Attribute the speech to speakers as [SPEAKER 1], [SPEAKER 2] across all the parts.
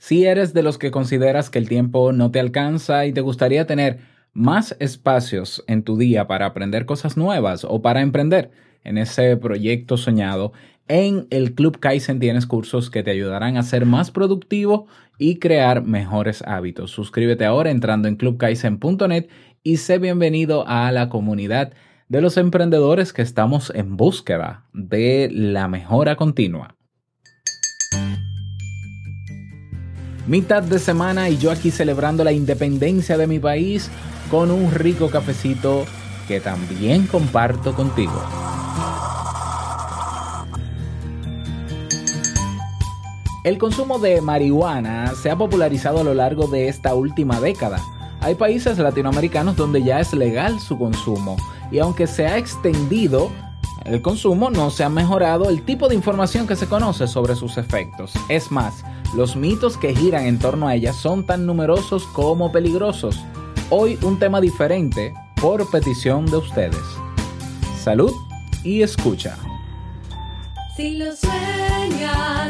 [SPEAKER 1] Si eres de los que consideras que el tiempo no te alcanza y te gustaría tener más espacios en tu día para aprender cosas nuevas o para emprender en ese proyecto soñado, en el Club Kaizen tienes cursos que te ayudarán a ser más productivo y crear mejores hábitos. Suscríbete ahora entrando en clubkaizen.net y sé bienvenido a la comunidad de los emprendedores que estamos en búsqueda de la mejora continua. Mitad de semana y yo aquí celebrando la independencia de mi país con un rico cafecito que también comparto contigo. El consumo de marihuana se ha popularizado a lo largo de esta última década. Hay países latinoamericanos donde ya es legal su consumo y aunque se ha extendido el consumo, no se ha mejorado el tipo de información que se conoce sobre sus efectos. Es más, los mitos que giran en torno a ella son tan numerosos como peligrosos. Hoy un tema diferente por petición de ustedes. Salud y escucha.
[SPEAKER 2] Si lo sueñas,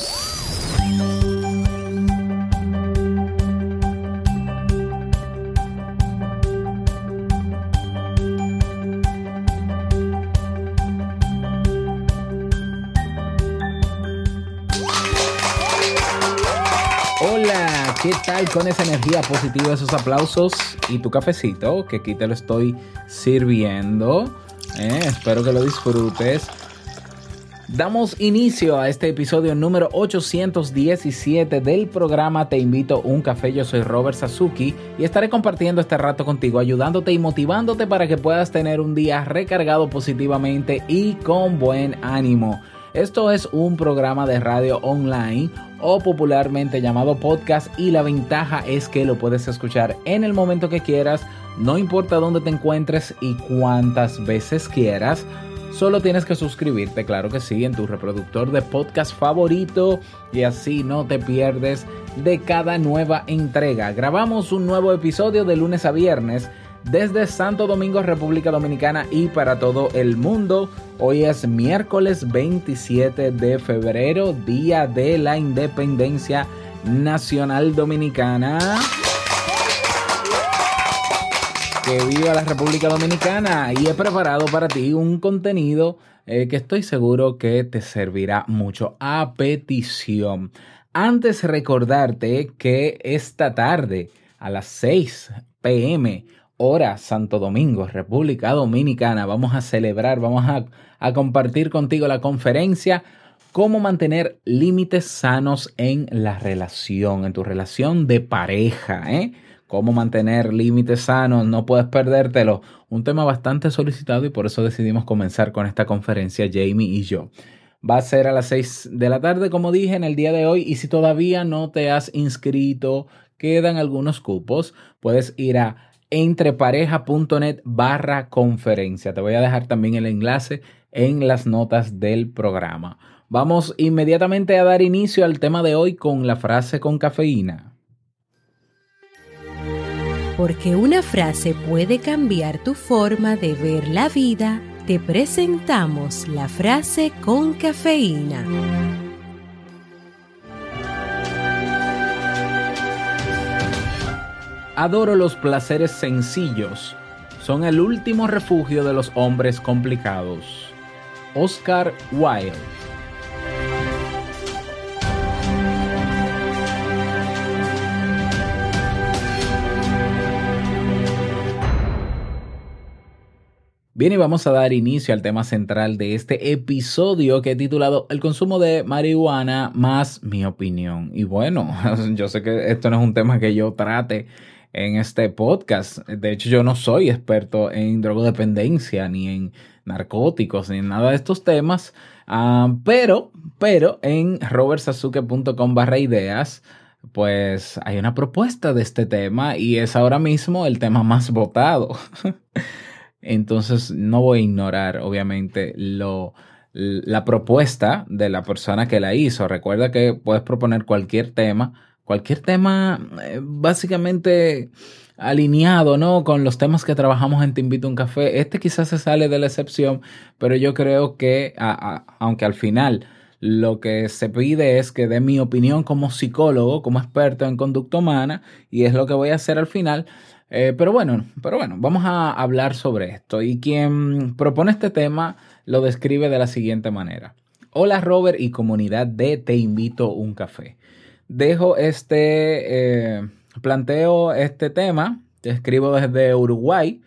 [SPEAKER 1] ¿Qué tal con esa energía positiva, esos aplausos y tu cafecito? Que aquí te lo estoy sirviendo. Eh, espero que lo disfrutes. Damos inicio a este episodio número 817 del programa Te invito a un café. Yo soy Robert Sasuki y estaré compartiendo este rato contigo, ayudándote y motivándote para que puedas tener un día recargado positivamente y con buen ánimo. Esto es un programa de radio online o popularmente llamado podcast y la ventaja es que lo puedes escuchar en el momento que quieras, no importa dónde te encuentres y cuántas veces quieras. Solo tienes que suscribirte, claro que sí, en tu reproductor de podcast favorito y así no te pierdes de cada nueva entrega. Grabamos un nuevo episodio de lunes a viernes desde Santo Domingo, República Dominicana y para todo el mundo. Hoy es miércoles 27 de febrero, Día de la Independencia Nacional Dominicana. Que viva la República Dominicana y he preparado para ti un contenido eh, que estoy seguro que te servirá mucho a petición. Antes recordarte que esta tarde a las 6 pm hora Santo Domingo, República Dominicana, vamos a celebrar, vamos a, a compartir contigo la conferencia cómo mantener límites sanos en la relación, en tu relación de pareja, ¿eh? Cómo mantener límites sanos, no puedes perdértelo. Un tema bastante solicitado y por eso decidimos comenzar con esta conferencia, Jamie y yo. Va a ser a las 6 de la tarde, como dije, en el día de hoy. Y si todavía no te has inscrito, quedan algunos cupos, puedes ir a entrepareja.net barra conferencia. Te voy a dejar también el enlace en las notas del programa. Vamos inmediatamente a dar inicio al tema de hoy con la frase con cafeína.
[SPEAKER 3] Porque una frase puede cambiar tu forma de ver la vida, te presentamos la frase con cafeína.
[SPEAKER 1] Adoro los placeres sencillos. Son el último refugio de los hombres complicados. Oscar Wilde. Bien, y vamos a dar inicio al tema central de este episodio que he titulado El consumo de marihuana más mi opinión. Y bueno, yo sé que esto no es un tema que yo trate en este podcast. De hecho, yo no soy experto en drogodependencia, ni en narcóticos, ni en nada de estos temas, ah, pero, pero en robertsazuke.com barra ideas, pues hay una propuesta de este tema y es ahora mismo el tema más votado. Entonces, no voy a ignorar, obviamente, lo la propuesta de la persona que la hizo. Recuerda que puedes proponer cualquier tema, cualquier tema eh, básicamente alineado, ¿no? Con los temas que trabajamos en Te Invito a un Café. Este quizás se sale de la excepción, pero yo creo que, aunque al final lo que se pide es que dé mi opinión como psicólogo, como experto en conducta humana, y es lo que voy a hacer al final. Eh, pero bueno, pero bueno, vamos a hablar sobre esto. Y quien propone este tema lo describe de la siguiente manera. Hola Robert y comunidad de Te invito un café. Dejo este, eh, planteo este tema, te escribo desde Uruguay.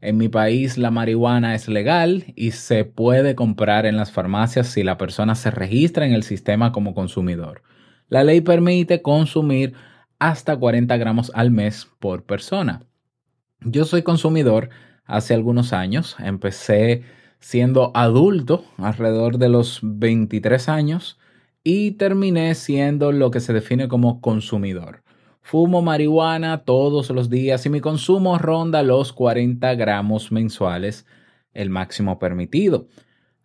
[SPEAKER 1] En mi país la marihuana es legal y se puede comprar en las farmacias si la persona se registra en el sistema como consumidor. La ley permite consumir hasta 40 gramos al mes por persona. Yo soy consumidor hace algunos años, empecé siendo adulto alrededor de los 23 años y terminé siendo lo que se define como consumidor. Fumo marihuana todos los días y mi consumo ronda los 40 gramos mensuales, el máximo permitido.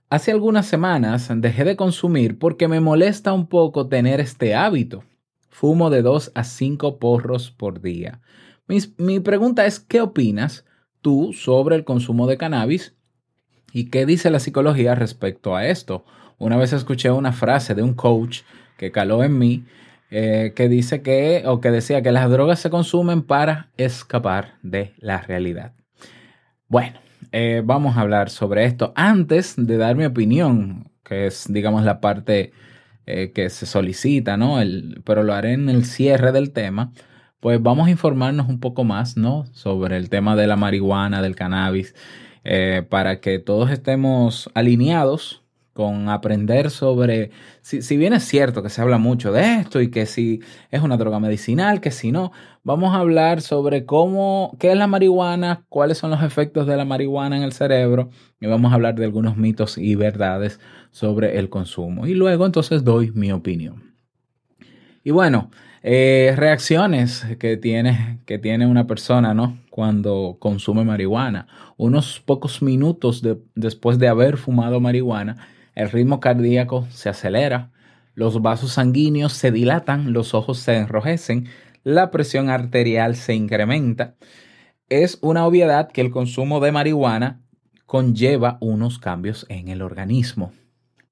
[SPEAKER 1] Hace algunas semanas dejé de consumir porque me molesta un poco tener este hábito. Fumo de 2 a 5 porros por día. Mi, mi pregunta es, ¿qué opinas tú sobre el consumo de cannabis ¿Y qué dice la psicología respecto a esto? Una vez escuché una frase de un coach que caló en mí, eh, que dice que, o que decía que las drogas se consumen para escapar de la realidad. Bueno, eh, vamos a hablar sobre esto. Antes de dar mi opinión, que es, digamos, la parte eh, que se solicita, ¿no? El, pero lo haré en el cierre del tema. Pues vamos a informarnos un poco más, ¿no? Sobre el tema de la marihuana, del cannabis para que todos estemos alineados con aprender sobre, si, si, bien es cierto que se habla mucho de esto y que si es una droga medicinal, que si no, vamos a hablar sobre cómo, qué es la marihuana, cuáles son los efectos de la marihuana en el cerebro y vamos a hablar de algunos mitos y verdades sobre el consumo. Y luego entonces doy mi opinión. Y bueno, eh, reacciones que tiene, que tiene una persona, ¿no? Cuando consume marihuana. Unos pocos minutos después de haber fumado marihuana, el ritmo cardíaco se acelera, los vasos sanguíneos se dilatan, los ojos se enrojecen, la presión arterial se incrementa. Es una obviedad que el consumo de marihuana conlleva unos cambios en el organismo.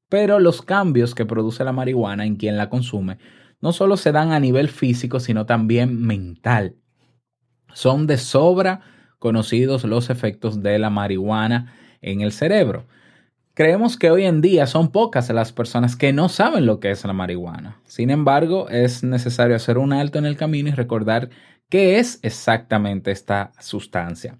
[SPEAKER 1] Pero los cambios que produce la marihuana en quien la consume no solo se dan a nivel físico, sino también mental. Son de sobra conocidos los efectos de la marihuana en el cerebro. Creemos que hoy en día son pocas las personas que no saben lo que es la marihuana. Sin embargo, es necesario hacer un alto en el camino y recordar qué es exactamente esta sustancia.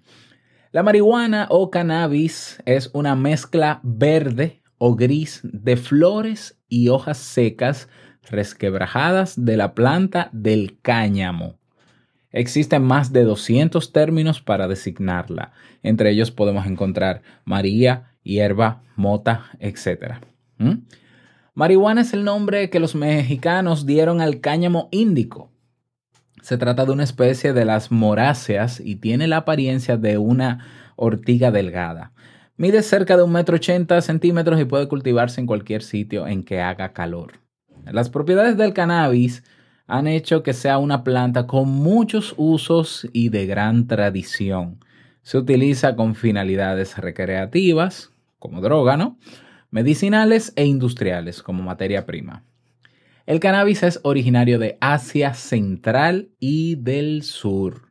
[SPEAKER 1] La marihuana o cannabis es una mezcla verde o gris de flores y hojas secas resquebrajadas de la planta del cáñamo. Existen más de 200 términos para designarla. Entre ellos podemos encontrar María, hierba, mota, etc. ¿Mm? Marihuana es el nombre que los mexicanos dieron al cáñamo índico. Se trata de una especie de las moráceas y tiene la apariencia de una ortiga delgada. Mide cerca de un metro ochenta centímetros y puede cultivarse en cualquier sitio en que haga calor. Las propiedades del cannabis han hecho que sea una planta con muchos usos y de gran tradición. Se utiliza con finalidades recreativas, como droga, ¿no? medicinales e industriales, como materia prima. El cannabis es originario de Asia Central y del Sur.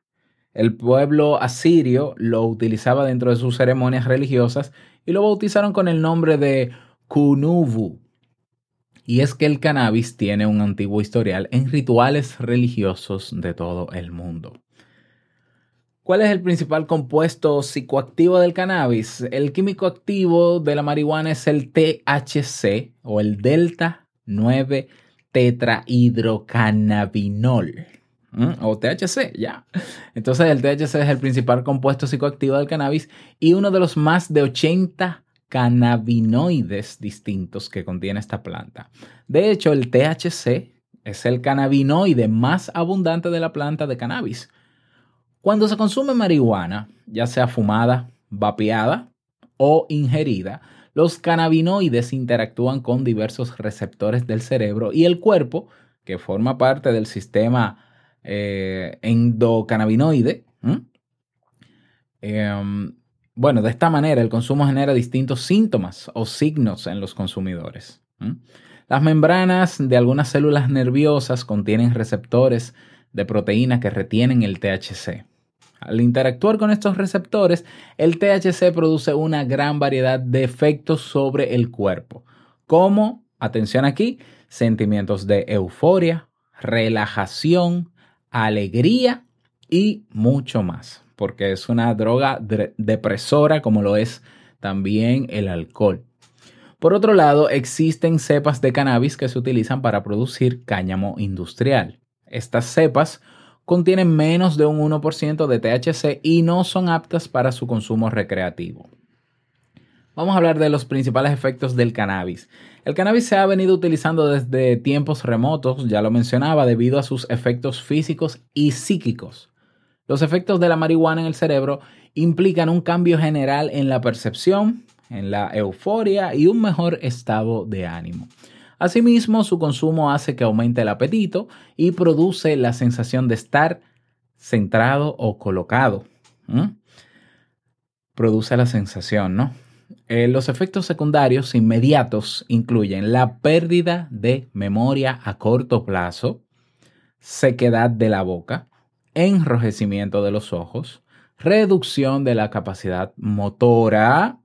[SPEAKER 1] El pueblo asirio lo utilizaba dentro de sus ceremonias religiosas y lo bautizaron con el nombre de Kunuvu, y es que el cannabis tiene un antiguo historial en rituales religiosos de todo el mundo. ¿Cuál es el principal compuesto psicoactivo del cannabis? El químico activo de la marihuana es el THC o el delta 9 tetrahidrocannabinol. ¿m? o THC, ya. Entonces el THC es el principal compuesto psicoactivo del cannabis y uno de los más de 80 cannabinoides distintos que contiene esta planta. De hecho, el THC es el cannabinoide más abundante de la planta de cannabis. Cuando se consume marihuana, ya sea fumada, vapeada o ingerida, los cannabinoides interactúan con diversos receptores del cerebro y el cuerpo, que forma parte del sistema eh, endocannabinoide. Em, bueno, de esta manera el consumo genera distintos síntomas o signos en los consumidores. Las membranas de algunas células nerviosas contienen receptores de proteína que retienen el THC. Al interactuar con estos receptores, el THC produce una gran variedad de efectos sobre el cuerpo, como, atención aquí, sentimientos de euforia, relajación, alegría y mucho más, porque es una droga depresora como lo es también el alcohol. Por otro lado, existen cepas de cannabis que se utilizan para producir cáñamo industrial. Estas cepas contienen menos de un 1% de THC y no son aptas para su consumo recreativo. Vamos a hablar de los principales efectos del cannabis. El cannabis se ha venido utilizando desde tiempos remotos, ya lo mencionaba, debido a sus efectos físicos y psíquicos. Los efectos de la marihuana en el cerebro implican un cambio general en la percepción, en la euforia y un mejor estado de ánimo. Asimismo, su consumo hace que aumente el apetito y produce la sensación de estar centrado o colocado. Produce la sensación, ¿no? Eh, los efectos secundarios inmediatos incluyen la pérdida de memoria a corto plazo, sequedad de la boca, enrojecimiento de los ojos, reducción de la capacidad motora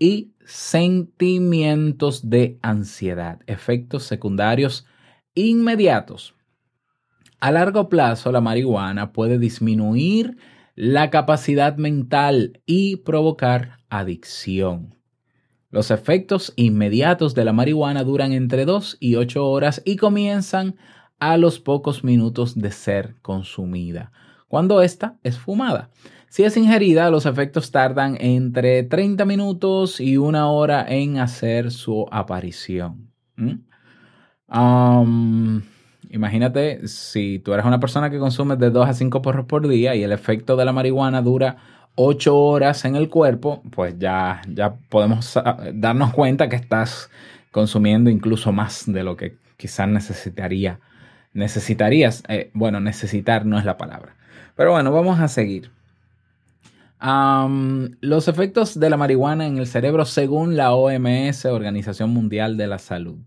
[SPEAKER 1] y sentimientos de ansiedad, efectos secundarios inmediatos. A largo plazo, la marihuana puede disminuir la capacidad mental y provocar adicción. Los efectos inmediatos de la marihuana duran entre 2 y 8 horas y comienzan a los pocos minutos de ser consumida, cuando ésta es fumada. Si es ingerida, los efectos tardan entre 30 minutos y una hora en hacer su aparición. ¿Mm? Imagínate si tú eres una persona que consume de 2 a 5 porros por día y el efecto de la marihuana dura 8 horas en el cuerpo, pues ya, ya podemos darnos cuenta que estás consumiendo incluso más de lo que quizás necesitaría. Necesitarías, eh, bueno, necesitar no es la palabra. Pero bueno, vamos a seguir. Los efectos de la marihuana en el cerebro según la OMS, Organización Mundial de la Salud.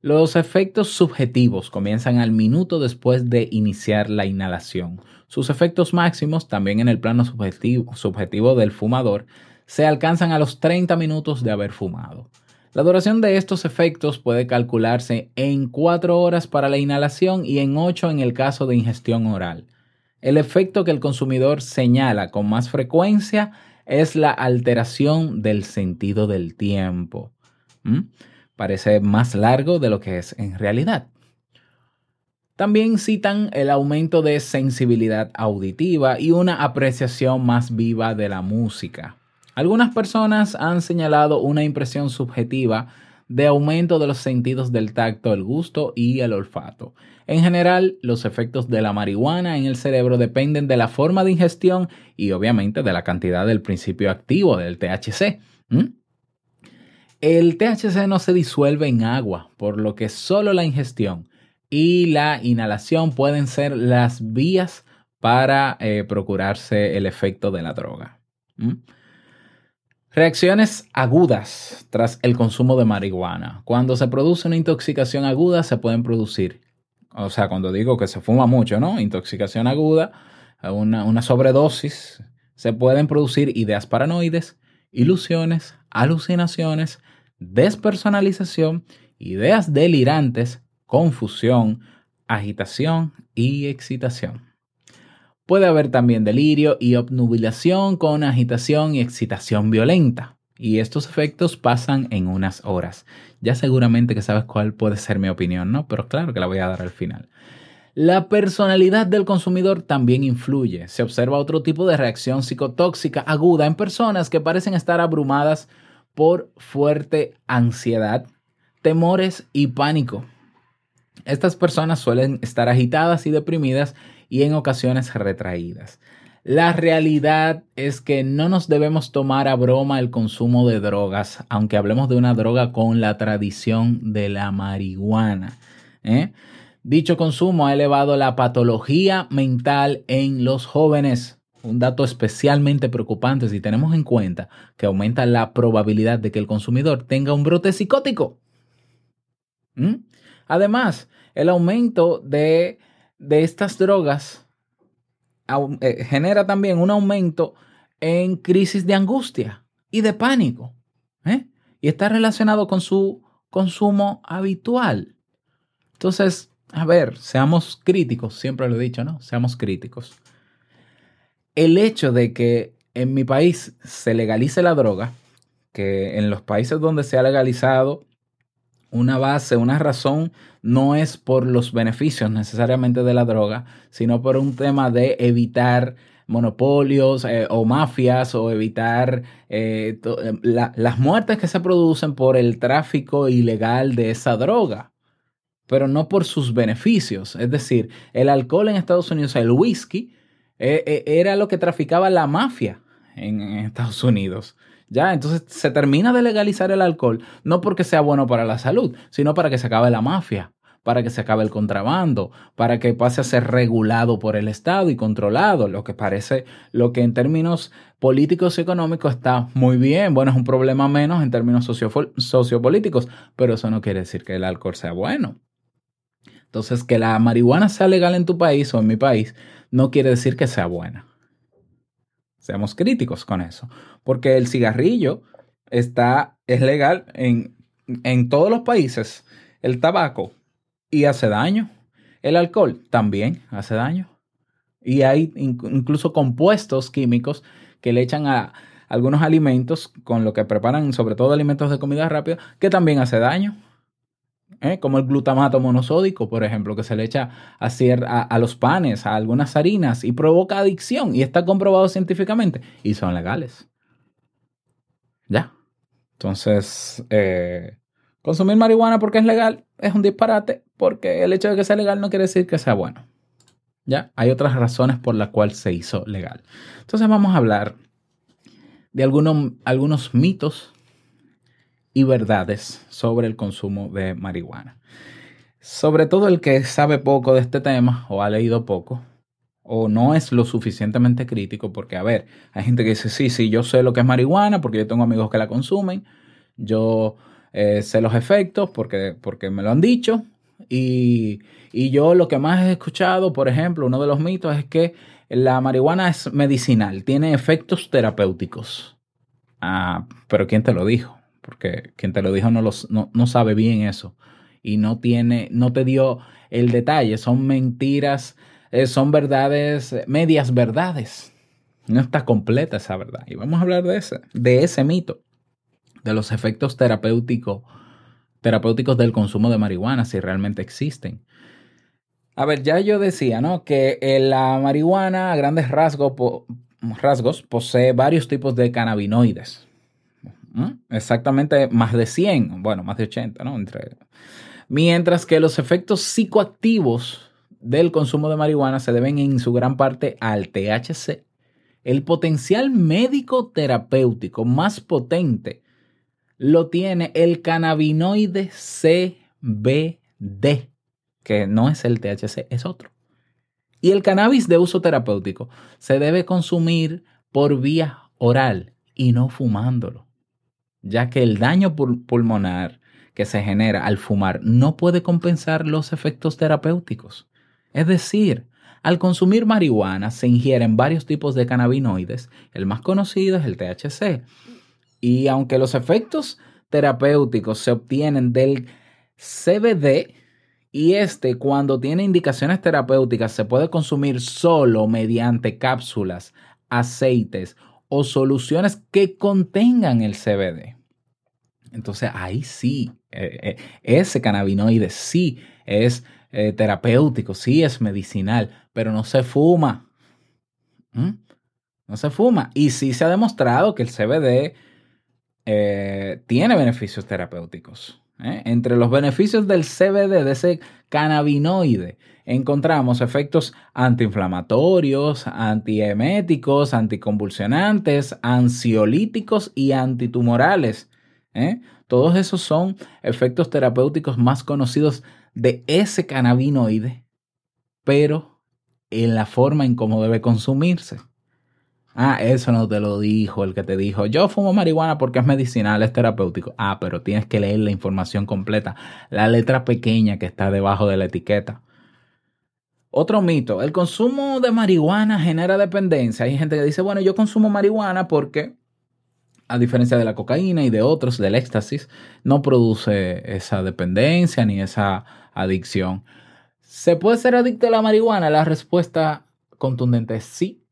[SPEAKER 1] Los efectos subjetivos comienzan al minuto después de iniciar la inhalación. Sus efectos máximos, también en el plano subjetivo, subjetivo del fumador, se alcanzan a los 30 minutos de haber fumado. La duración de estos efectos puede calcularse en 4 horas para la inhalación y en 8 en el caso de ingestión oral. El efecto que el consumidor señala con más frecuencia es la alteración del sentido del tiempo. Parece más largo de lo que es en realidad. También citan el aumento de sensibilidad auditiva y una apreciación más viva de la música. Algunas personas han señalado una impresión subjetiva de aumento de los sentidos del tacto, el gusto y el olfato. En general, los efectos de la marihuana en el cerebro dependen de la forma de ingestión y obviamente de la cantidad del principio activo del THC. El THC no se disuelve en agua, por lo que solo la ingestión y la inhalación pueden ser las vías para eh, procurarse el efecto de la droga. Reacciones agudas tras el consumo de marihuana. Cuando se produce una intoxicación aguda se pueden producir, o sea, cuando digo que se fuma mucho, ¿no? Intoxicación aguda, una, una sobredosis, se pueden producir ideas paranoides, ilusiones, alucinaciones, despersonalización, ideas delirantes, confusión, agitación y excitación. Puede haber también delirio y obnubilación con agitación y excitación violenta. Y estos efectos pasan en unas horas. Ya seguramente que sabes cuál puede ser mi opinión, ¿no? Pero claro que la voy a dar al final. La personalidad del consumidor también influye. Se observa otro tipo de reacción psicotóxica aguda en personas que parecen estar abrumadas por fuerte ansiedad, temores y pánico. Estas personas suelen estar agitadas y deprimidas y en ocasiones retraídas. La realidad es que no nos debemos tomar a broma el consumo de drogas, aunque hablemos de una droga con la tradición de la marihuana. ¿eh? Dicho consumo ha elevado la patología mental en los jóvenes. Un dato especialmente preocupante si tenemos en cuenta que aumenta la probabilidad de que el consumidor tenga un brote psicótico. ¿Mm? Además, el aumento de, de estas drogas eh, genera también un aumento en crisis de angustia y de pánico. ¿eh? Y está relacionado con su consumo habitual. Entonces, a ver, seamos críticos, siempre lo he dicho, ¿no? Seamos críticos. El hecho de que en mi país se legalice la droga, que en los países donde se ha legalizado, una base, una razón, no es por los beneficios necesariamente de la droga, sino por un tema de evitar monopolios eh, o mafias o evitar eh, eh, la- las muertes que se producen por el tráfico ilegal de esa droga, pero no por sus beneficios. Es decir, el alcohol en Estados Unidos, el whisky, era lo que traficaba la mafia en Estados Unidos. Ya, entonces se termina de legalizar el alcohol, no porque sea bueno para la salud, sino para que se acabe la mafia, para que se acabe el contrabando, para que pase a ser regulado por el Estado y controlado, lo que parece, lo que en términos políticos y económicos está muy bien. Bueno, es un problema menos en términos socio- sociopolíticos, pero eso no quiere decir que el alcohol sea bueno. Entonces, que la marihuana sea legal en tu país o en mi país, no quiere decir que sea buena. Seamos críticos con eso. Porque el cigarrillo está, es legal en, en todos los países. El tabaco y hace daño. El alcohol también hace daño. Y hay in- incluso compuestos químicos que le echan a algunos alimentos con lo que preparan, sobre todo alimentos de comida rápida, que también hace daño. ¿Eh? Como el glutamato monosódico, por ejemplo, que se le echa a, los panes, a algunas harinas y provoca adicción y está comprobado científicamente y son legales. Ya. Entonces, eh, consumir marihuana porque es legal es un disparate porque el hecho de que sea legal no quiere decir que sea bueno. Ya, hay otras razones por las cuales se hizo legal. Entonces vamos a hablar de algunos mitos y verdades sobre el consumo de marihuana. Sobre todo el que sabe poco de este tema o ha leído poco o no es lo suficientemente crítico porque, a ver, hay gente que dice, sí, sí, yo sé lo que es marihuana porque yo tengo amigos que la consumen, yo eh, sé los efectos porque, porque me lo han dicho y, y yo lo que más he escuchado, por ejemplo, uno de los mitos es que la marihuana es medicinal, tiene efectos terapéuticos. Ah, pero ¿quién te lo dijo? Porque quien te lo dijo no, los, no, no sabe bien eso y no tiene, no te dio el detalle, son mentiras, eh, son verdades, eh, medias verdades. No está completa esa verdad. Y vamos a hablar de ese, de ese mito, de los efectos terapéuticos, terapéuticos del consumo de marihuana, si realmente existen. A ver, ya yo decía, ¿no? Que eh, la marihuana a grandes rasgos, rasgos posee varios tipos de cannabinoides. Exactamente más de 100, bueno, más de 80, ¿no? Mientras que los efectos psicoactivos del consumo de marihuana se deben en su gran parte al THC. El potencial médico terapéutico más potente lo tiene el cannabinoide CBD, que no es el THC, es otro. Y el cannabis de uso terapéutico se debe consumir por vía oral y no fumándolo, ya que el daño pul- pulmonar que se genera al fumar no puede compensar los efectos terapéuticos. Es decir, al consumir marihuana se ingieren varios tipos de cannabinoides, el más conocido es el THC. Y aunque los efectos terapéuticos se obtienen del CBD, y este cuando tiene indicaciones terapéuticas se puede consumir solo mediante cápsulas, aceites o soluciones que contengan el CBD. Entonces ahí sí, eh, eh, ese cannabinoide sí es eh, terapéutico, sí es medicinal, pero no se fuma. ¿Mm? No se fuma. Y sí se ha demostrado que el CBD tiene beneficios terapéuticos. Entre los beneficios del CBD, de ese cannabinoide, encontramos efectos antiinflamatorios, antieméticos, anticonvulsionantes, ansiolíticos y antitumorales. ¿eh? Todos esos son efectos terapéuticos más conocidos de ese cannabinoide, pero en la forma en cómo debe consumirse. Ah, eso no te lo dijo el que te dijo, yo fumo marihuana porque es medicinal, es terapéutico. Ah, pero tienes que leer la información completa, la letra pequeña que está debajo de la etiqueta. Otro mito, el consumo de marihuana genera dependencia. Hay gente que dice, bueno, yo consumo marihuana porque, a diferencia de la cocaína y de otros, del éxtasis, no produce esa dependencia ni esa adicción. ¿Se puede ser adicto a la marihuana? La respuesta contundente es sí,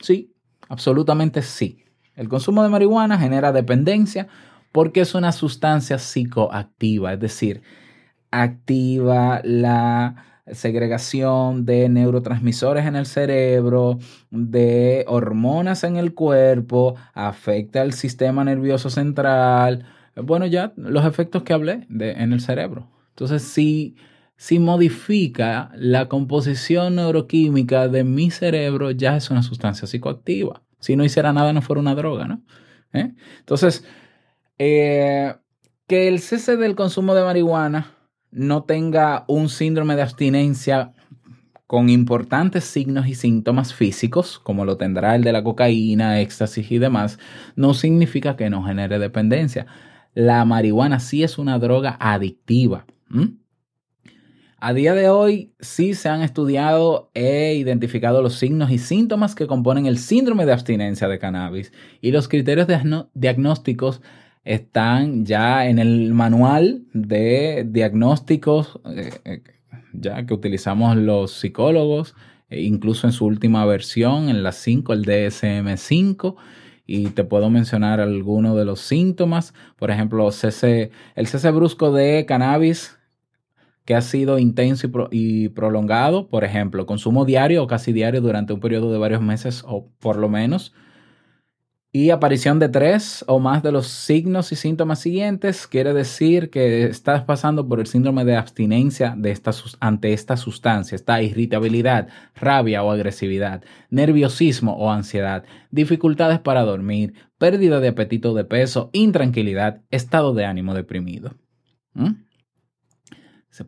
[SPEAKER 1] sí, absolutamente sí. El consumo de marihuana genera dependencia porque es una sustancia psicoactiva, es decir, activa la segregación de neurotransmisores en el cerebro, de hormonas en el cuerpo, afecta el sistema nervioso central. Bueno, ya los efectos que hablé en el cerebro. Entonces, si, si modifica la composición neuroquímica de mi cerebro, ya es una sustancia psicoactiva. Si no hiciera nada, no fuera una droga, ¿no? ¿Eh? Entonces, eh, que el cese del consumo de marihuana no tenga un síndrome de abstinencia con importantes signos y síntomas físicos, como lo tendrá el de la cocaína, éxtasis y demás, no significa que no genere dependencia. La marihuana sí es una droga adictiva. A día de hoy sí se han estudiado e identificado los signos y síntomas que componen el síndrome de abstinencia de cannabis y los criterios diagnósticos están ya en el manual de diagnósticos eh, eh, ya que utilizamos los psicólogos, e incluso en su última versión, en la 5, el DSM5, y te puedo mencionar algunos de los síntomas, por ejemplo, el cese brusco de cannabis que ha sido intenso y, y prolongado, por ejemplo, consumo diario o casi diario durante un periodo de varios meses o por lo menos, y aparición de tres o más de los signos y síntomas siguientes quiere decir que estás pasando por el síndrome de abstinencia de esta, ante esta sustancia. Está irritabilidad, rabia o agresividad, nerviosismo o ansiedad, dificultades para dormir, pérdida de apetito de peso, intranquilidad, estado de ánimo deprimido. ¿Mm?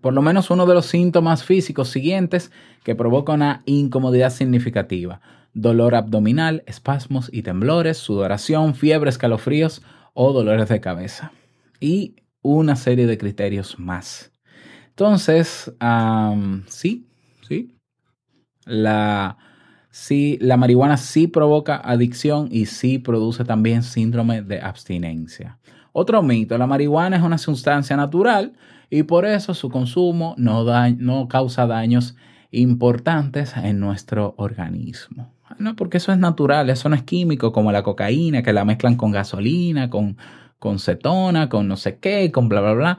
[SPEAKER 1] Por lo menos uno de los síntomas físicos siguientes que provoca una incomodidad significativa dolor abdominal, espasmos y temblores, sudoración, fiebre, escalofríos o dolores de cabeza. Y una serie de criterios más. Entonces, sí, sí. La, sí, la marihuana sí provoca adicción y sí produce también síndrome de abstinencia. Otro mito, la marihuana es una sustancia natural y por eso su consumo no, da, no causa daños importantes en nuestro organismo. No, porque eso es natural, eso no es químico como la cocaína, que la mezclan con gasolina, con, con cetona, con no sé qué, con bla, bla, bla.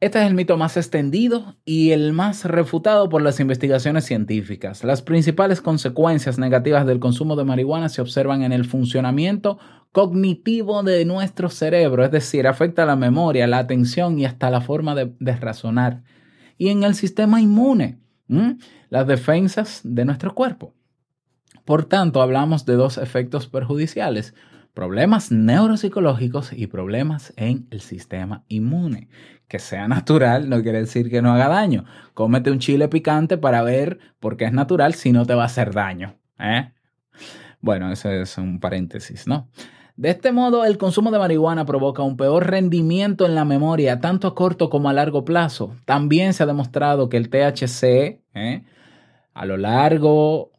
[SPEAKER 1] Este es el mito más extendido y el más refutado por las investigaciones científicas. Las principales consecuencias negativas del consumo de marihuana se observan en el funcionamiento cognitivo de nuestro cerebro, es decir, afecta la memoria, la atención y hasta la forma de, de razonar. Y en el sistema inmune, las defensas de nuestro cuerpo. Por tanto, hablamos de dos efectos perjudiciales, problemas neuropsicológicos y problemas en el sistema inmune. Que sea natural no quiere decir que no haga daño. Cómete un chile picante para ver por qué es natural si no te va a hacer daño. ¿eh? Bueno, ese es un paréntesis, ¿no? De este modo, el consumo de marihuana provoca un peor rendimiento en la memoria, tanto a corto como a largo plazo. También se ha demostrado que el THC, ¿eh? a lo largo,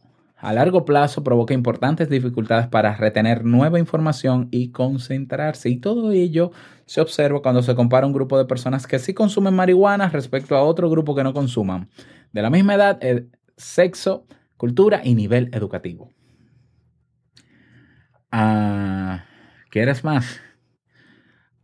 [SPEAKER 1] a largo plazo, provoca importantes dificultades para retener nueva información y concentrarse. Y todo ello se observa cuando se compara un grupo de personas que sí consumen marihuana respecto a otro grupo que no consuman, de la misma edad, eh, sexo, cultura y nivel educativo. Ah, ¿Quieres más?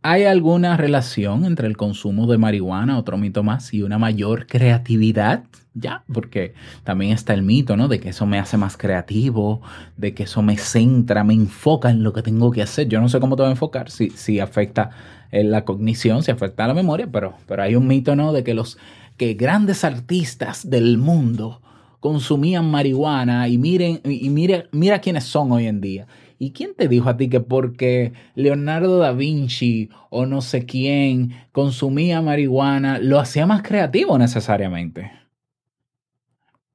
[SPEAKER 1] ¿Hay alguna relación entre el consumo de marihuana, otro mito más, y una mayor creatividad? Ya, porque también está el mito, ¿no? De que eso me hace más creativo, de que eso me centra, me enfoca en lo que tengo que hacer. Yo no sé cómo te va a enfocar, si, si afecta eh, la cognición, si afecta la memoria, pero, pero hay un mito, ¿no? De que los que grandes artistas del mundo consumían marihuana y miren, y mira, mira quiénes son hoy en día. ¿Y quién te dijo a ti que porque Leonardo da Vinci o no sé quién consumía marihuana, lo hacía más creativo necesariamente?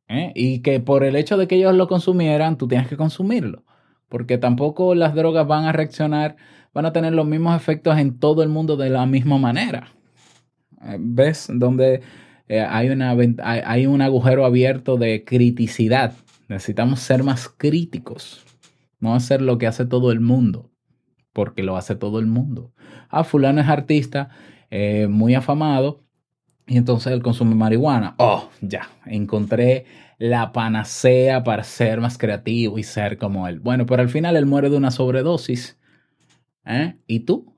[SPEAKER 1] ¿Eh? Y que por el hecho de que ellos lo consumieran, tú tienes que consumirlo. Porque tampoco las drogas van a reaccionar, van a tener los mismos efectos en todo el mundo de la misma manera. Eh, ¿Ves? Donde eh, hay, una, hay un agujero abierto de criticidad. Necesitamos ser más críticos. No hacer lo que hace todo el mundo. Porque lo hace todo el mundo. Ah, fulano es artista, eh, muy afamado. Y entonces él consume marihuana. Oh, ya, encontré la panacea para ser más creativo y ser como él. Bueno, pero al final él muere de una sobredosis. ¿eh? ¿Y tú?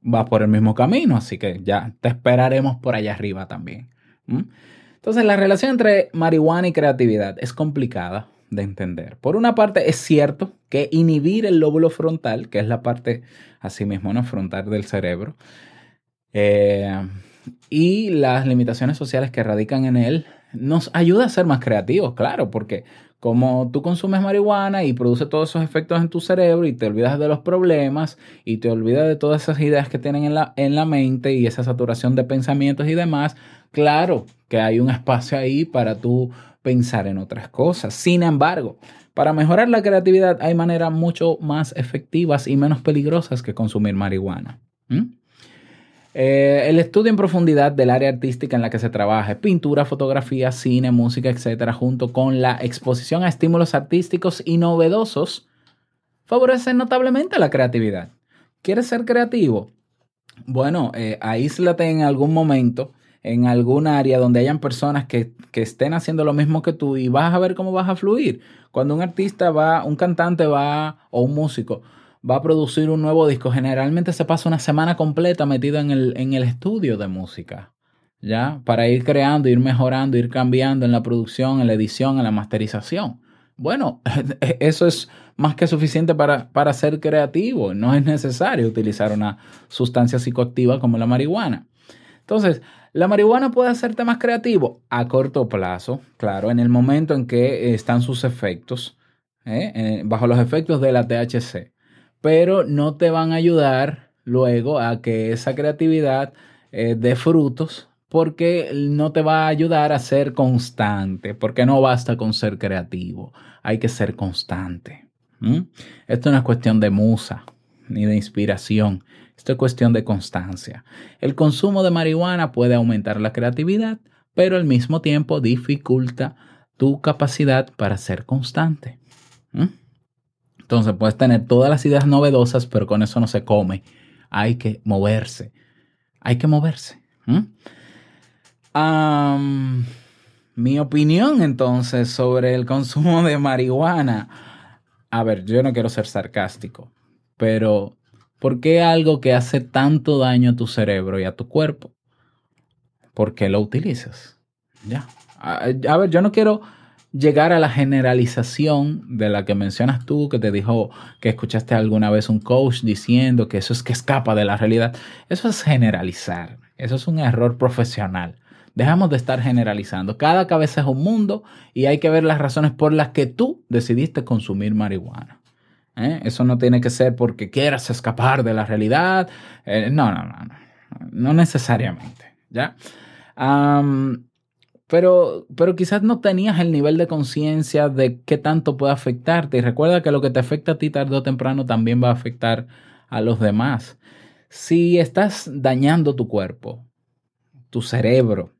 [SPEAKER 1] Vas por el mismo camino, así que ya te esperaremos por allá arriba también. Entonces, la relación entre marihuana y creatividad es complicada de entender. Por una parte, es cierto que inhibir el lóbulo frontal, que es la parte, así mismo, ¿no? frontal del cerebro, eh, y las limitaciones sociales que radican en él, nos ayuda a ser más creativos, claro, porque como tú consumes marihuana y produce todos esos efectos en tu cerebro y te olvidas de los problemas y te olvidas de todas esas ideas que tienen en la, en la mente y esa saturación de pensamientos y demás, claro que hay un espacio ahí para tú pensar en otras cosas. Sin embargo, para mejorar la creatividad hay maneras mucho más efectivas y menos peligrosas que consumir marihuana. Eh, el estudio en profundidad del área artística en la que se trabaja, pintura, fotografía, cine, música, etcétera, junto con la exposición a estímulos artísticos y novedosos, favorece notablemente la creatividad. ¿Quieres ser creativo? Bueno, eh, aíslate en algún momento, en algún área donde hayan personas que, que estén haciendo lo mismo que tú y vas a ver cómo vas a fluir. Cuando un artista va, un cantante va, o un músico, va a producir un nuevo disco, generalmente se pasa una semana completa metido en el, en el estudio de música, ¿ya? Para ir creando, ir mejorando, ir cambiando en la producción, en la edición, en la masterización. Bueno, eso es más que suficiente para, para ser creativo. No es necesario utilizar una sustancia psicoactiva como la marihuana. Entonces, ¿la marihuana puede hacerte más creativo? A corto plazo, claro, en el momento en que están sus efectos, ¿eh? Eh, bajo los efectos de la THC pero no te van a ayudar luego a que esa creatividad eh, dé frutos porque no te va a ayudar a ser constante, porque no basta con ser creativo, hay que ser constante. Esto no es cuestión de musa ni de inspiración, es cuestión de constancia. El consumo de marihuana puede aumentar la creatividad, pero al mismo tiempo dificulta tu capacidad para ser constante. ¿m? Entonces puedes tener todas las ideas novedosas, pero con eso no se come. Hay que moverse. Hay que moverse. ¿m? Am, mi opinión entonces sobre el consumo de marihuana. A ver, yo no quiero ser sarcástico, pero ¿por qué algo que hace tanto daño a tu cerebro y a tu cuerpo? ¿Por qué lo utilizas? Ya. A, a ver, yo no quiero llegar a la generalización de la que mencionas tú, que te dijo que escuchaste alguna vez un coach diciendo que eso es que escapa de la realidad. Eso es generalizar. Eso es un error profesional. Dejamos de estar generalizando. Cada cabeza es un mundo y hay que ver las razones por las que tú decidiste consumir marihuana. ¿Eh? Eso no tiene que ser porque quieras escapar de la realidad. Eh, no, no, no, no. No necesariamente. ¿Ya? Pero, pero quizás no tenías el nivel de conciencia de qué tanto puede afectarte. Y recuerda que lo que te afecta a ti tarde o temprano también va a afectar a los demás. Si estás dañando tu cuerpo, tu cerebro,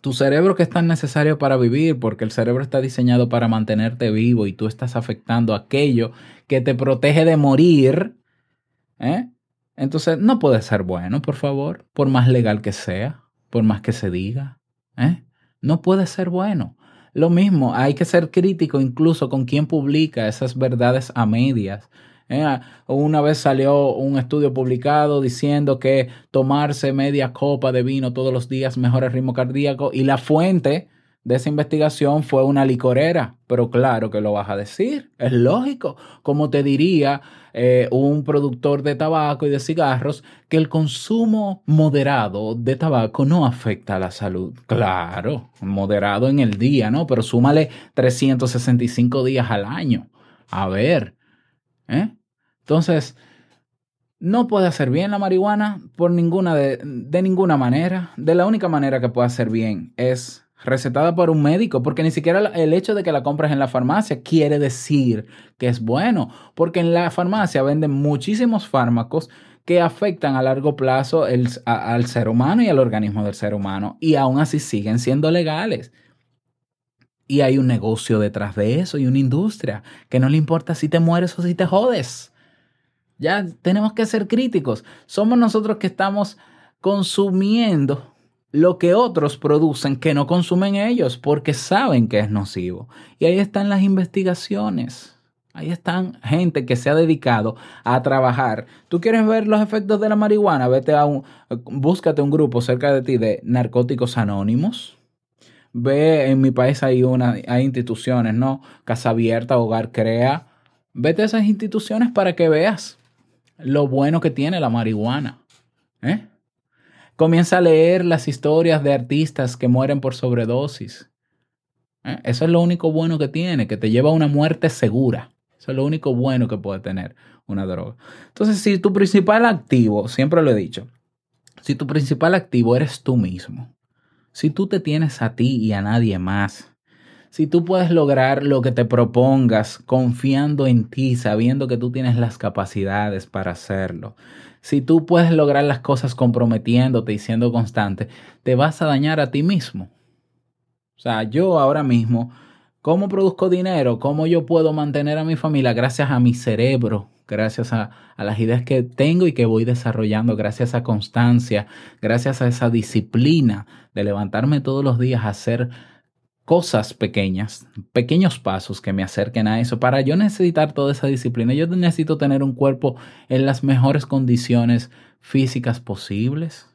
[SPEAKER 1] tu cerebro que es tan necesario para vivir, porque el cerebro está diseñado para mantenerte vivo y tú estás afectando aquello que te protege de morir, ¿eh? entonces no puede ser bueno, por favor, por más legal que sea, por más que se diga. ¿eh? No puede ser bueno. Lo mismo, hay que ser crítico incluso con quien publica esas verdades a medias Eh, Una vez salió un estudio publicado diciendo que tomarse media copa de vino todos los días mejora el ritmo cardíaco y la fuente de esa investigación fue una licorera. Pero claro que lo vas a decir, es lógico. Como te diría eh, un productor de tabaco y de cigarros que el consumo moderado de tabaco no afecta a la salud. Claro, moderado en el día, ¿no? Pero súmale 365 días al año. A ver, ¿eh? Entonces, no puede hacer bien la marihuana por ninguna de, ninguna manera. De la única manera que puede hacer bien es recetada por un médico, porque ni siquiera el hecho de que la compres en la farmacia quiere decir que es bueno, porque en la farmacia venden muchísimos fármacos que afectan a largo plazo al ser humano y al organismo del ser humano, y aún así siguen siendo legales. Y hay un negocio detrás de eso y una industria que no le importa si te mueres o si te jodes. Ya tenemos que ser críticos. Somos nosotros que estamos consumiendo lo que otros producen que no consumen ellos porque saben que es nocivo. Y ahí están las investigaciones. Ahí están gente que se ha dedicado a trabajar. ¿Tú quieres ver los efectos de la marihuana? Vete a un, búscate un grupo cerca de ti de narcóticos anónimos. Ve, en mi país hay una, hay instituciones, ¿no? Casa Abierta, Hogar Crea. Vete a esas instituciones para que veas lo bueno que tiene la marihuana. ¿eh? Comienza a leer las historias de artistas que mueren por sobredosis. ¿eh? Eso es lo único bueno que tiene, que te lleva a una muerte segura. Eso es lo único bueno que puede tener una droga. Entonces, si tu principal activo, siempre lo he dicho, si tu principal activo eres tú mismo, si tú te tienes a ti y a nadie más, si tú puedes lograr lo que te propongas confiando en ti, sabiendo que tú tienes las capacidades para hacerlo, si tú puedes lograr las cosas comprometiéndote y siendo constante, te vas a dañar a ti mismo. O sea, yo ahora mismo, ¿cómo produzco dinero? ¿Cómo yo puedo mantener a mi familia gracias a mi cerebro? Gracias a, a las ideas que tengo y que voy desarrollando, gracias a constancia, gracias a esa disciplina de levantarme todos los días a hacer cosas pequeñas, pequeños pasos que me acerquen a eso. Para yo necesitar toda esa disciplina, yo necesito tener un cuerpo en las mejores condiciones físicas posibles.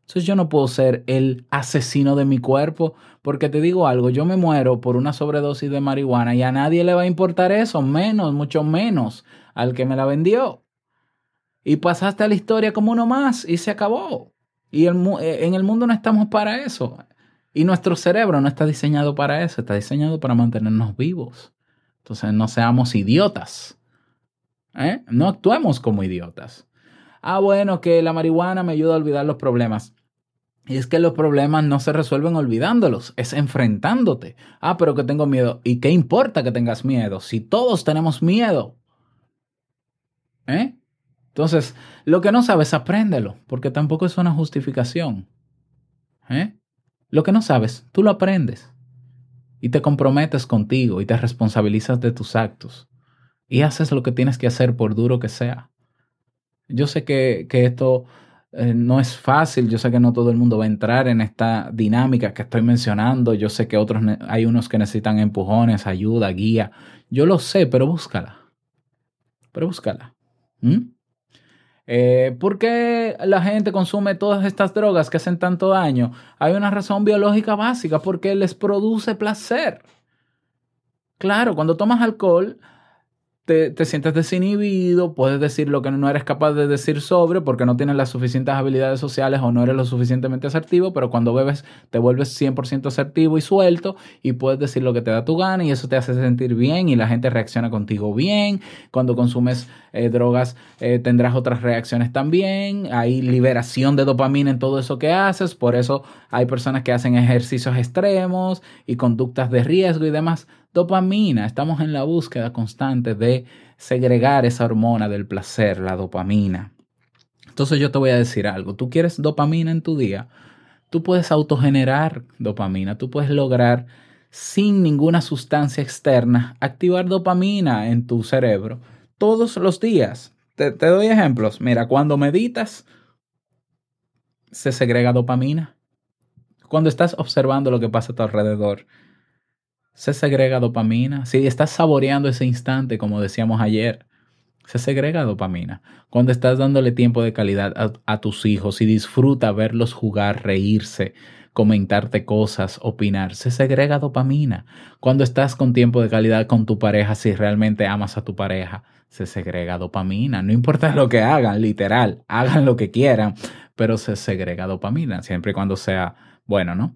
[SPEAKER 1] Entonces yo no puedo ser el asesino de mi cuerpo, porque te digo algo, yo me muero por una sobredosis de marihuana y a nadie le va a importar eso, menos, mucho menos al que me la vendió. Y pasaste a la historia como uno más y se acabó. Y eh, en el mundo no estamos para eso. Y nuestro cerebro no está diseñado para eso, está diseñado para mantenernos vivos. Entonces no seamos idiotas. ¿eh? No actuemos como idiotas. Ah, bueno, que la marihuana me ayuda a olvidar los problemas. Y es que los problemas no se resuelven olvidándolos, es enfrentándote. Ah, pero que tengo miedo. ¿Y qué importa que tengas miedo? Si todos tenemos miedo. ¿Eh? Entonces, lo que no sabes, apréndelo, porque tampoco es una justificación. ¿Eh? Lo que no sabes, tú lo aprendes. Y te comprometes contigo y te responsabilizas de tus actos. Y haces lo que tienes que hacer por duro que sea. Yo sé que, que esto eh, no es fácil, yo sé que no todo el mundo va a entrar en esta dinámica que estoy mencionando, yo sé que otros hay unos que necesitan empujones, ayuda, guía, yo lo sé, pero búscala, pero búscala. ¿Mm? Eh, ¿Por qué la gente consume todas estas drogas que hacen tanto daño? Hay una razón biológica básica, porque les produce placer. Claro, cuando tomas alcohol, te, te sientes desinhibido, puedes decir lo que no eres capaz de decir sobre porque no tienes las suficientes habilidades sociales o no eres lo suficientemente asertivo, pero cuando bebes te vuelves 100% asertivo y suelto y puedes decir lo que te da tu gana y eso te hace sentir bien y la gente reacciona contigo bien. Cuando consumes eh, drogas eh, tendrás otras reacciones también, hay liberación de dopamina en todo eso que haces, por eso hay personas que hacen ejercicios extremos y conductas de riesgo y demás. Dopamina, estamos en la búsqueda constante de segregar esa hormona del placer, la dopamina. Entonces yo te voy a decir algo, tú quieres dopamina en tu día, tú puedes autogenerar dopamina, tú puedes lograr sin ninguna sustancia externa activar dopamina en tu cerebro todos los días. Te, te doy ejemplos. Mira, cuando meditas, se segrega dopamina. Cuando estás observando lo que pasa a tu alrededor, se segrega dopamina. Si estás saboreando ese instante, como decíamos ayer, se segrega dopamina. Cuando estás dándole tiempo de calidad a, tus hijos y disfruta verlos jugar, reírse, comentarte cosas, opinar, se segrega dopamina. Cuando estás con tiempo de calidad con tu pareja, si realmente amas a tu pareja, se segrega dopamina. No importa lo que hagan, literal, hagan lo que quieran, pero se segrega dopamina, siempre y cuando sea bueno, ¿no?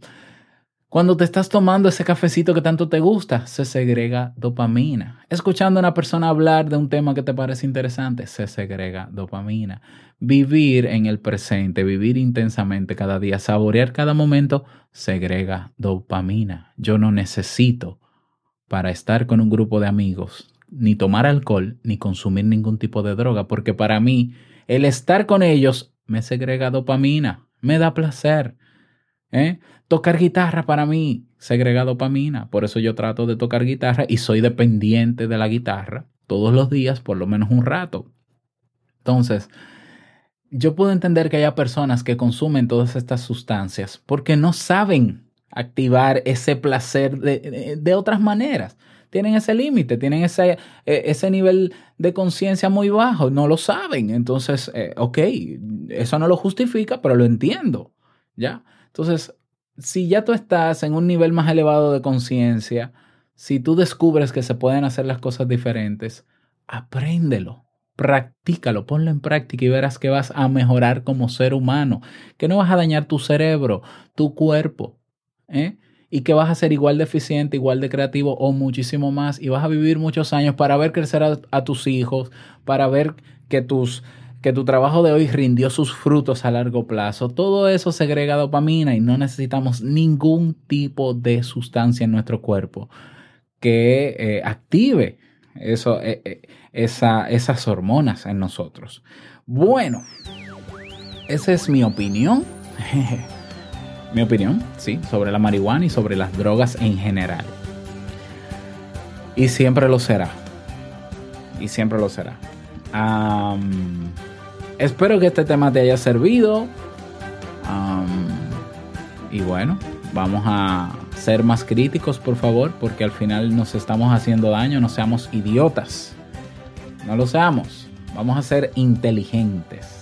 [SPEAKER 1] Cuando te estás tomando ese cafecito que tanto te gusta, se segrega dopamina. Escuchando a una persona hablar de un tema que te parece interesante, se segrega dopamina. Vivir en el presente, vivir intensamente cada día, saborear cada momento, segrega dopamina. Yo no necesito para estar con un grupo de amigos ni tomar alcohol ni consumir ningún tipo de droga, porque para mí el estar con ellos me segrega dopamina, me da placer. ¿Eh? Tocar guitarra para mí segrega dopamina, por eso yo trato de tocar guitarra y soy dependiente de la guitarra todos los días, por lo menos un rato. Entonces, yo puedo entender que haya personas que consumen todas estas sustancias porque no saben activar ese placer de, de, otras maneras. Tienen ese límite, tienen ese, eh, ese nivel de conciencia muy bajo, no lo saben. Entonces, eh, ok, eso no lo justifica, pero lo entiendo. ¿Ya? Entonces, si ya tú estás en un nivel más elevado de conciencia, si tú descubres que se pueden hacer las cosas diferentes, apréndelo, practícalo, ponlo en práctica y verás que vas a mejorar como ser humano, que no vas a dañar tu cerebro, tu cuerpo, ¿eh? y que vas a ser igual de eficiente, igual de creativo o muchísimo más y vas a vivir muchos años para ver crecer a, a tus hijos, para ver que tus que tu trabajo de hoy rindió sus frutos a largo plazo. Todo eso segrega dopamina y no necesitamos ningún tipo de sustancia en nuestro cuerpo que eh, active eso, eh, eh, esa, esas hormonas en nosotros. Bueno, esa es mi opinión. mi opinión, sí, sobre la marihuana y sobre las drogas en general. Y siempre lo será. Y siempre lo será. Espero que este tema te haya servido. Y bueno, vamos a ser más críticos, por favor, porque al final nos estamos haciendo daño. No seamos idiotas. No lo seamos. Vamos a ser inteligentes.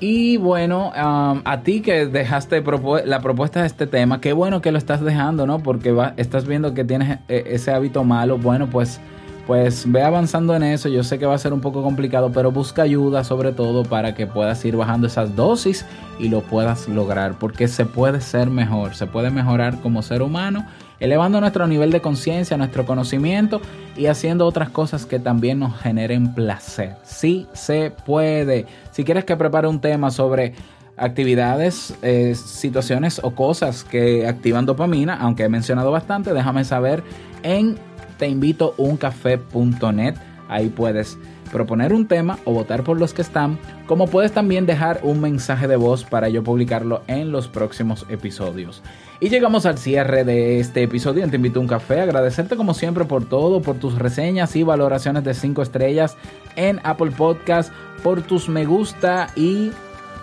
[SPEAKER 1] Y bueno, a ti que dejaste la propuesta de este tema, qué bueno que lo estás dejando, ¿no? Porque estás viendo que tienes eh, ese hábito malo. Bueno, pues pues ve avanzando en eso. Yo sé que va a ser un poco complicado, pero busca ayuda sobre todo para que puedas ir bajando esas dosis y lo puedas lograr, porque se puede ser mejor, se puede mejorar como ser humano, elevando nuestro nivel de conciencia, nuestro conocimiento y haciendo otras cosas que también nos generen placer. Sí se puede. Si quieres que prepare un tema sobre actividades, eh, situaciones o cosas que activan dopamina, aunque he mencionado bastante, déjame saber en teinvitouncafé.net. Ahí puedes proponer un tema o votar por los que están, como puedes también dejar un mensaje de voz para yo publicarlo en los próximos episodios. Y llegamos al cierre de este episodio Te Invito a un Café. Agradecerte como siempre por todo, por tus reseñas y valoraciones de 5 estrellas en Apple Podcast, por tus me gusta y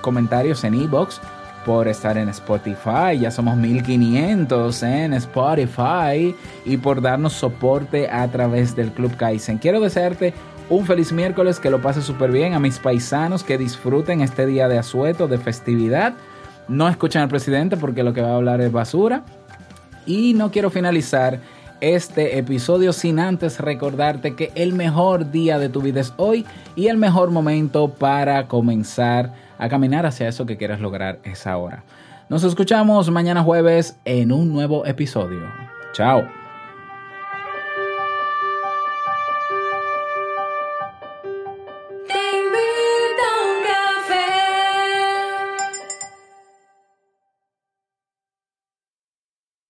[SPEAKER 1] comentarios en iBox por estar en Spotify, ya somos 1500 en Spotify y por darnos soporte a través del Club Kaizen. Quiero desearte un feliz miércoles, que lo pases súper bien a mis paisanos, que disfruten este día de asueto, de festividad. No escuchen al presidente porque lo que va a hablar es basura. Y no quiero finalizar este episodio sin antes recordarte que el mejor día de tu vida es hoy y el mejor momento para comenzar a caminar hacia eso que quieres lograr es ahora. Nos escuchamos mañana jueves en un nuevo episodio. Chao.